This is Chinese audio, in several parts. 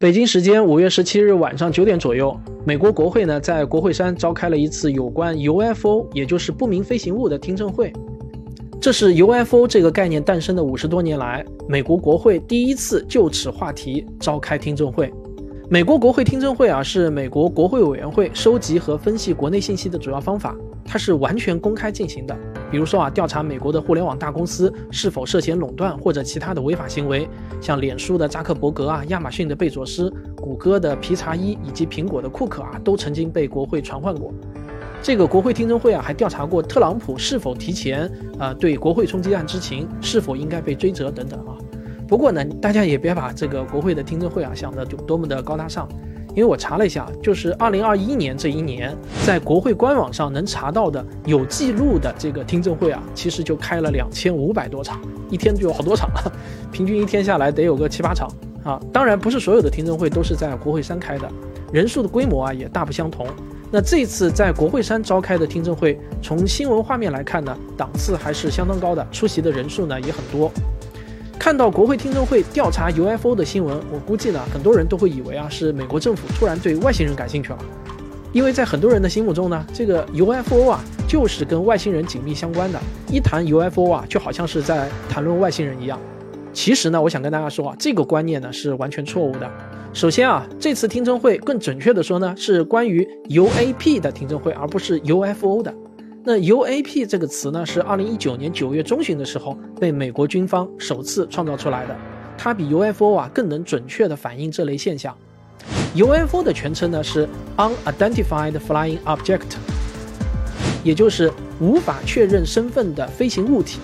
北京时间五月十七日晚上九点左右，美国国会呢在国会山召开了一次有关 UFO，也就是不明飞行物的听证会。这是 UFO 这个概念诞生的五十多年来，美国国会第一次就此话题召开听证会。美国国会听证会啊，是美国国会委员会收集和分析国内信息的主要方法，它是完全公开进行的。比如说啊，调查美国的互联网大公司是否涉嫌垄断或者其他的违法行为，像脸书的扎克伯格啊、亚马逊的贝佐斯、谷歌的皮查伊以及苹果的库克啊，都曾经被国会传唤过。这个国会听证会啊，还调查过特朗普是否提前啊对国会冲击案知情，是否应该被追责等等啊。不过呢，大家也别把这个国会的听证会啊想的就多么的高大上。因为我查了一下，就是二零二一年这一年，在国会官网上能查到的有记录的这个听证会啊，其实就开了两千五百多场，一天就有好多场了，平均一天下来得有个七八场啊。当然，不是所有的听证会都是在国会山开的，人数的规模啊也大不相同。那这次在国会山召开的听证会，从新闻画面来看呢，档次还是相当高的，出席的人数呢也很多。看到国会听证会调查 UFO 的新闻，我估计呢，很多人都会以为啊是美国政府突然对外星人感兴趣了，因为在很多人的心目中呢，这个 UFO 啊就是跟外星人紧密相关的，一谈 UFO 啊就好像是在谈论外星人一样。其实呢，我想跟大家说啊，这个观念呢是完全错误的。首先啊，这次听证会更准确的说呢，是关于 UAP 的听证会，而不是 UFO 的。那 UAP 这个词呢，是二零一九年九月中旬的时候被美国军方首次创造出来的。它比 UFO 啊更能准确地反映这类现象。UFO 的全称呢是 Unidentified Flying Object，也就是无法确认身份的飞行物体。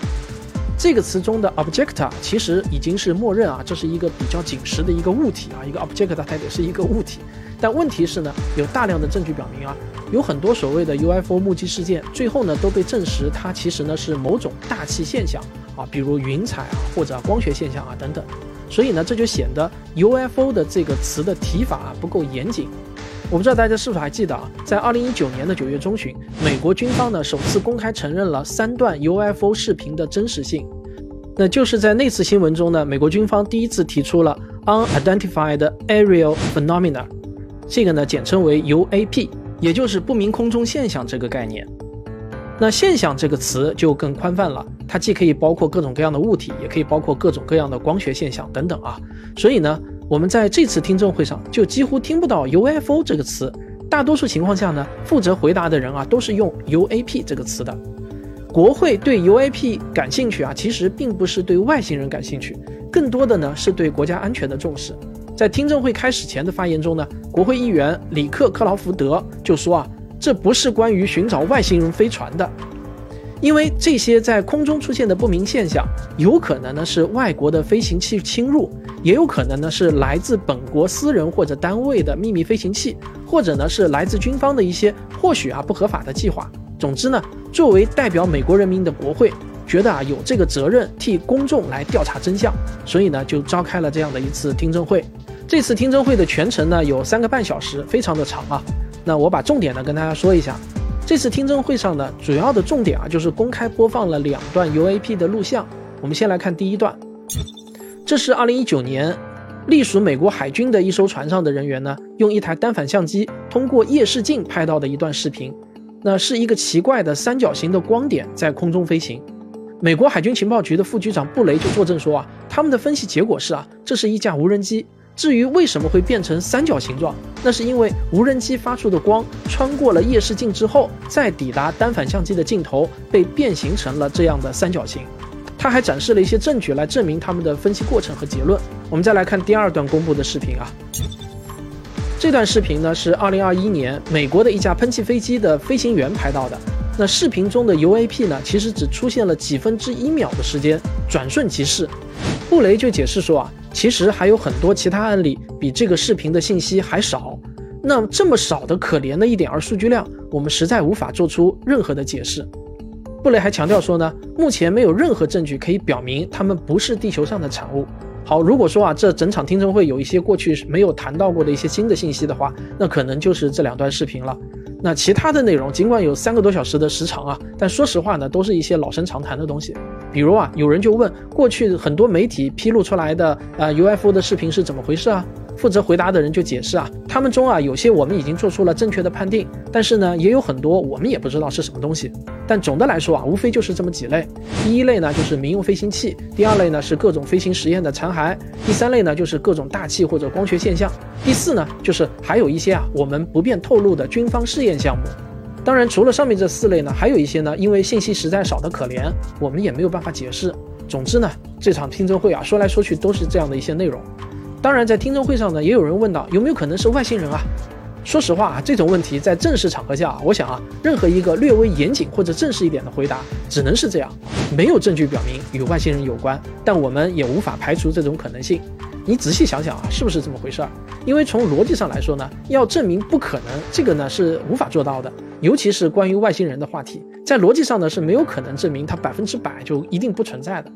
这个词中的 object 其实已经是默认啊，这是一个比较紧实的一个物体啊，一个 object 它得是一个物体。但问题是呢，有大量的证据表明啊，有很多所谓的 UFO 目击事件，最后呢都被证实它其实呢是某种大气现象啊，比如云彩啊或者光学现象啊等等。所以呢，这就显得 UFO 的这个词的提法啊不够严谨。我不知道大家是否还记得啊，在二零一九年的九月中旬，美国军方呢首次公开承认了三段 UFO 视频的真实性。那就是在那次新闻中呢，美国军方第一次提出了 Unidentified Aerial Phenomena。这个呢，简称为 UAP，也就是不明空中现象这个概念。那现象这个词就更宽泛了，它既可以包括各种各样的物体，也可以包括各种各样的光学现象等等啊。所以呢，我们在这次听证会上就几乎听不到 UFO 这个词，大多数情况下呢，负责回答的人啊都是用 UAP 这个词的。国会对 UAP 感兴趣啊，其实并不是对外星人感兴趣，更多的呢是对国家安全的重视。在听证会开始前的发言中呢，国会议员里克克劳福德就说啊，这不是关于寻找外星人飞船的，因为这些在空中出现的不明现象，有可能呢是外国的飞行器侵入，也有可能呢是来自本国私人或者单位的秘密飞行器，或者呢是来自军方的一些或许啊不合法的计划。总之呢，作为代表美国人民的国会。觉得啊有这个责任替公众来调查真相，所以呢就召开了这样的一次听证会。这次听证会的全程呢有三个半小时，非常的长啊。那我把重点呢跟大家说一下。这次听证会上呢主要的重点啊就是公开播放了两段 UAP 的录像。我们先来看第一段，这是2019年隶属美国海军的一艘船上的人员呢用一台单反相机通过夜视镜拍到的一段视频。那是一个奇怪的三角形的光点在空中飞行。美国海军情报局的副局长布雷就作证说啊，他们的分析结果是啊，这是一架无人机。至于为什么会变成三角形状，那是因为无人机发出的光穿过了夜视镜之后，再抵达单反相机的镜头，被变形成了这样的三角形。他还展示了一些证据来证明他们的分析过程和结论。我们再来看第二段公布的视频啊，这段视频呢是2021年美国的一架喷气飞机的飞行员拍到的。那视频中的 UAP 呢？其实只出现了几分之一秒的时间，转瞬即逝。布雷就解释说啊，其实还有很多其他案例比这个视频的信息还少。那这么少的可怜的一点儿数据量，我们实在无法做出任何的解释。布雷还强调说呢，目前没有任何证据可以表明他们不是地球上的产物。好，如果说啊，这整场听证会有一些过去没有谈到过的一些新的信息的话，那可能就是这两段视频了。那其他的内容尽管有三个多小时的时长啊，但说实话呢，都是一些老生常谈的东西。比如啊，有人就问，过去很多媒体披露出来的呃 UFO 的视频是怎么回事啊？负责回答的人就解释啊，他们中啊有些我们已经做出了正确的判定，但是呢也有很多我们也不知道是什么东西。但总的来说啊，无非就是这么几类。第一类呢就是民用飞行器，第二类呢是各种飞行实验的残骸，第三类呢就是各种大气或者光学现象，第四呢就是还有一些啊我们不便透露的军方试验项目。当然，除了上面这四类呢，还有一些呢，因为信息实在少得可怜，我们也没有办法解释。总之呢，这场听证会啊，说来说去都是这样的一些内容。当然，在听证会上呢，也有人问到有没有可能是外星人啊？说实话啊，这种问题在正式场合下，我想啊，任何一个略微严谨或者正式一点的回答，只能是这样：没有证据表明与外星人有关，但我们也无法排除这种可能性。你仔细想想啊，是不是这么回事儿？因为从逻辑上来说呢，要证明不可能，这个呢是无法做到的。尤其是关于外星人的话题，在逻辑上呢是没有可能证明它百分之百就一定不存在的。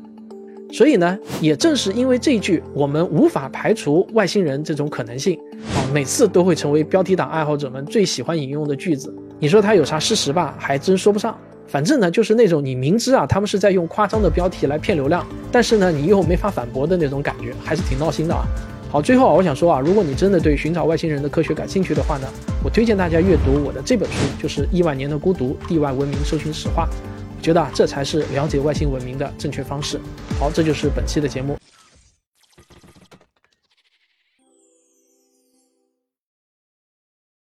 所以呢，也正是因为这一句我们无法排除外星人这种可能性啊，每次都会成为标题党爱好者们最喜欢引用的句子。你说它有啥事实吧，还真说不上。反正呢，就是那种你明知啊他们是在用夸张的标题来骗流量，但是呢你又没法反驳的那种感觉，还是挺闹心的啊。好，最后啊，我想说啊，如果你真的对寻找外星人的科学感兴趣的话呢，我推荐大家阅读我的这本书，就是《亿万年的孤独：地外文明搜寻史话》。我觉得啊，这才是了解外星文明的正确方式。好，这就是本期的节目。